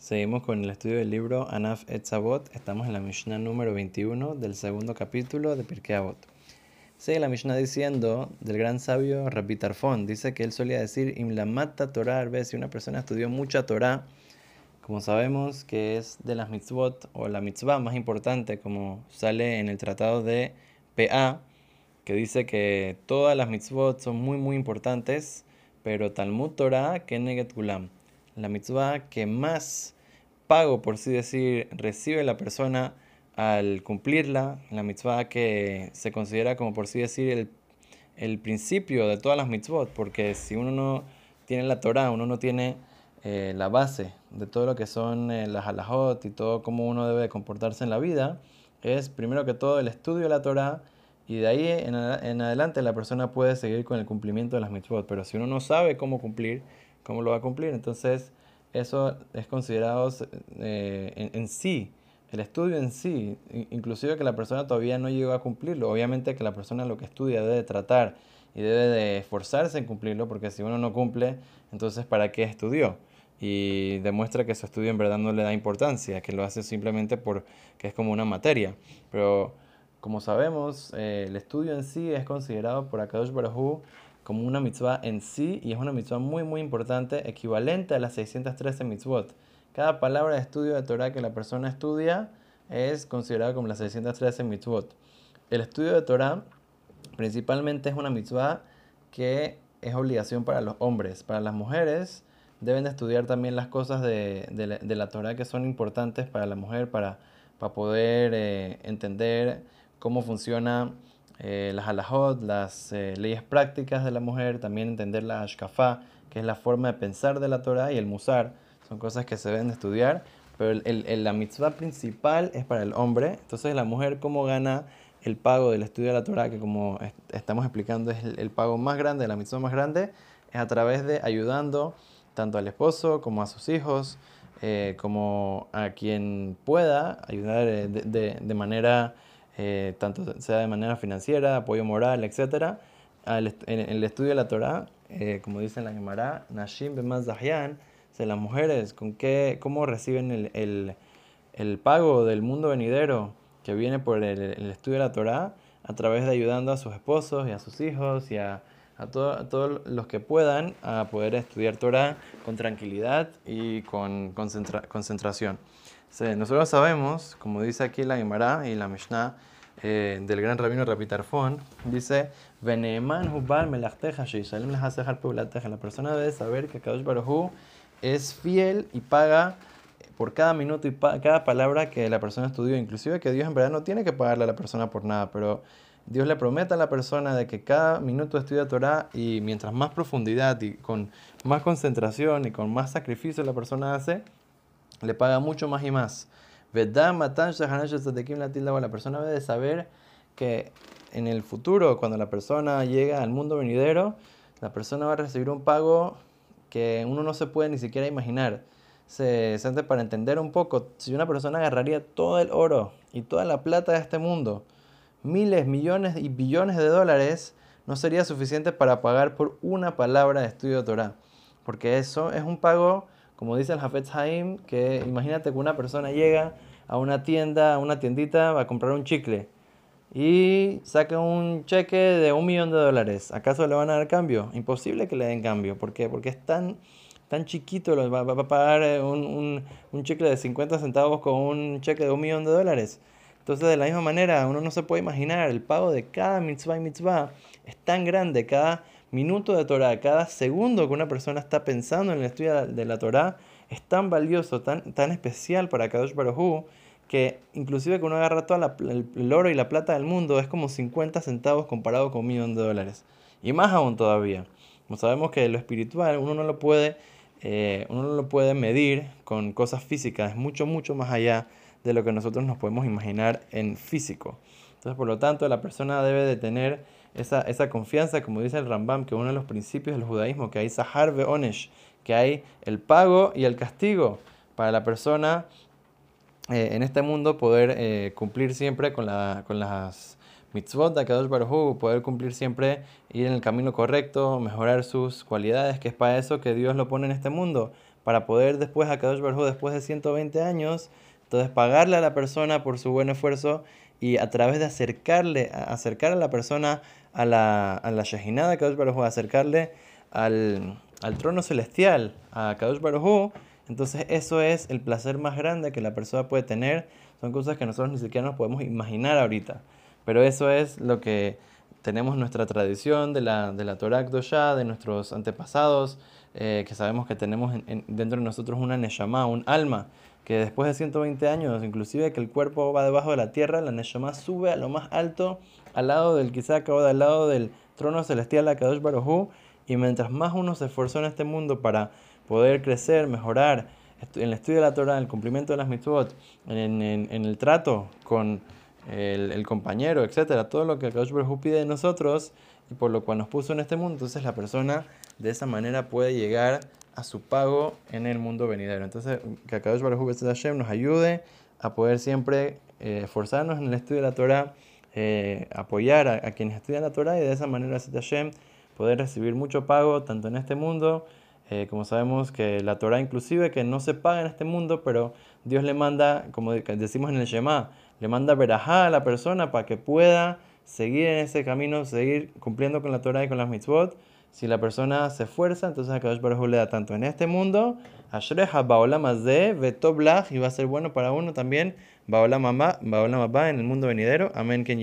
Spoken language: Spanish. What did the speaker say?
Seguimos con el estudio del libro Anaf Etzavot. Estamos en la Mishnah número 21 del segundo capítulo de Pirkei Avot. Sigue la Mishnah diciendo del gran sabio Rabbi Tarfon. Dice que él solía decir: Im la mata Torah Si una persona estudió mucha Torah, como sabemos que es de las mitzvot o la mitzvah más importante, como sale en el tratado de PA, que dice que todas las mitzvot son muy, muy importantes, pero Talmud Torah que gulam la mitzvah que más pago, por así decir, recibe la persona al cumplirla, la mitzvah que se considera como por así decir el, principio de todas las mitzvot, porque si uno no tiene la Torah, uno no tiene eh, la base de todo lo que son eh, las halajot y todo cómo uno debe comportarse en la vida, es primero que todo el estudio de la Torah y de ahí en, en adelante la persona puede seguir con el cumplimiento de las mitzvot, pero si uno no sabe cómo cumplir, cómo lo va a cumplir. Entonces, eso es considerado eh, en, sí, el estudio en sí, inclusive que la persona todavía no llegó a cumplirlo. Obviamente que la persona lo que estudia debe tratar y debe de esforzarse en cumplirlo, porque si uno no cumple, entonces ¿para qué estudió? Y demuestra que su estudio en verdad no le da importancia, que lo hace simplemente porque es como una materia. Pero como sabemos, eh, el estudio en sí es considerado por Akadosh Baruj como una mitzvah en sí y es una mitzvah muy muy importante, equivalente a las 613 mitzvot. Cada palabra de estudio de Torah que la persona estudia es considerada como las 613 mitzvot. El estudio de Torah principalmente es una mitzvah que es obligación para los hombres. Para las mujeres deben de estudiar también las cosas de, la, Torah que son importantes para la mujer, para, para poder eh, entender cómo funciona eh, las halajot, las eh, leyes prácticas de la mujer, también entender la ashkafá, que es la forma de pensar de la Torah, y el musar, son cosas que se deben de estudiar, pero el, la mitzvah principal es para el hombre, entonces la mujer cómo gana el pago del estudio de la Torah, que como estamos explicando es el, pago más grande, la mitzvah más grande, es a través de ayudando tanto al esposo como a sus hijos, eh, como a quien pueda ayudar de manera eh, tanto sea de manera financiera, apoyo moral, etc. en el estudio de la Torah, eh, como dice en la Gemara, Nashim Bemaz las mujeres, ¿con qué, ¿cómo reciben el, el, pago del mundo venidero que viene por el, estudio de la Torah? A través de ayudando a sus esposos y a sus hijos y a, a, todos los que puedan a poder estudiar Torah con tranquilidad y con concentración. Nosotros sabemos, como dice aquí la Gemara y la Mishnah, eh, del gran rabino Rapitarfón, dice, la persona debe saber que Kadosh Baruj es fiel y paga por cada minuto y cada palabra que la persona estudió, inclusive que Dios en verdad no tiene que pagarle a la persona por nada, pero Dios le promete a la persona de que cada minuto estudia Torah y mientras más profundidad y con más concentración y con más sacrificio la persona hace, le paga mucho más y más. La persona debe saber que en el futuro, cuando la persona llega al mundo venidero, la persona va a recibir un pago que uno no se puede ni siquiera imaginar. Se siente para entender un poco, si una persona agarraría todo el oro y toda la plata de este mundo, miles, millones y billones de dólares, no sería suficiente para pagar por una palabra de estudio de Torah. Porque eso es un pago como dice el Hafetz Haim, que imagínate que una persona llega a una tienda, a una tiendita, va a comprar un chicle y saca un cheque de un millón de dólares. ¿Acaso le van a dar cambio? Imposible que le den cambio. ¿Por qué? Porque es tan, tan chiquito, va, va a pagar eh, un, un, un chicle de 50 centavos con un cheque de un millón de dólares. Entonces, de la misma manera, uno no se puede imaginar, el pago de cada mitzvah y mitzvah es tan grande, cada minuto de Torah, cada segundo que una persona está pensando en el estudio de la Torah es tan valioso, tan, tan especial para Kadosh Baruj que inclusive que uno agarra todo el, oro y la plata del mundo es como 50 centavos comparado con un millón de dólares. Y más aún todavía. Como sabemos que lo espiritual uno no lo puede, eh, uno no lo puede medir con cosas físicas, es mucho, mucho más allá de lo que nosotros nos podemos imaginar en físico. Entonces, por lo tanto, la persona debe de tener esa, esa confianza, como dice el Rambam, que uno de los principios del judaísmo, que hay Sahar Onesh, que hay el pago y el castigo para la persona eh, en este mundo poder eh, cumplir siempre con, la, con las mitzvot de Kadosh Baruj poder cumplir siempre, ir en el camino correcto, mejorar sus cualidades, que es para eso que Dios lo pone en este mundo, para poder después a Kadosh Baruj después de 120 años, entonces pagarle a la persona por su buen esfuerzo y a través de acercarle, acercar a la persona a la, a la Shejinah de Kadosh Baruj acercarle al, al, trono celestial, a Kadosh Baruj entonces eso es el placer más grande que la persona puede tener. Son cosas que nosotros ni siquiera nos podemos imaginar ahorita. Pero eso es lo que tenemos nuestra tradición de la, de la Torah de nuestros antepasados, eh, que sabemos que tenemos dentro de nosotros una Neshama, un alma, que después de 120 años, inclusive que el cuerpo va debajo de la tierra, la Neshama sube a lo más alto, al lado del quizá o al lado del trono celestial, la Kadosh Baruj y mientras más uno se esforzó en este mundo para poder crecer, mejorar en el estudio de la Torah, en el cumplimiento de las mitzvot, en, en, el trato con el, compañero, etcétera, todo lo que Kadosh Baruj pide de nosotros y por lo cual nos puso en este mundo, entonces la persona de esa manera puede llegar a su pago en el mundo venidero. Entonces, que Kadosh Baruj Hashem nos ayude a poder siempre eh, esforzarnos en el estudio de la Torah, eh, apoyar a, quienes estudian la Torah y de esa manera Hashem poder recibir mucho pago tanto en este mundo eh, como sabemos que la Torah inclusive que no se paga en este mundo, pero Dios le manda, como decimos en el Shema, le manda verajá a la persona para que pueda seguir en ese camino, seguir cumpliendo con la Torah y con las mitzvot. Si la persona se esfuerza, entonces a Kadosh Baruj le da tanto en este mundo, Ashreha Baolamazde, Vetoblach, y va a ser bueno para uno también, Baolamabá, en el mundo venidero. Amén, Ken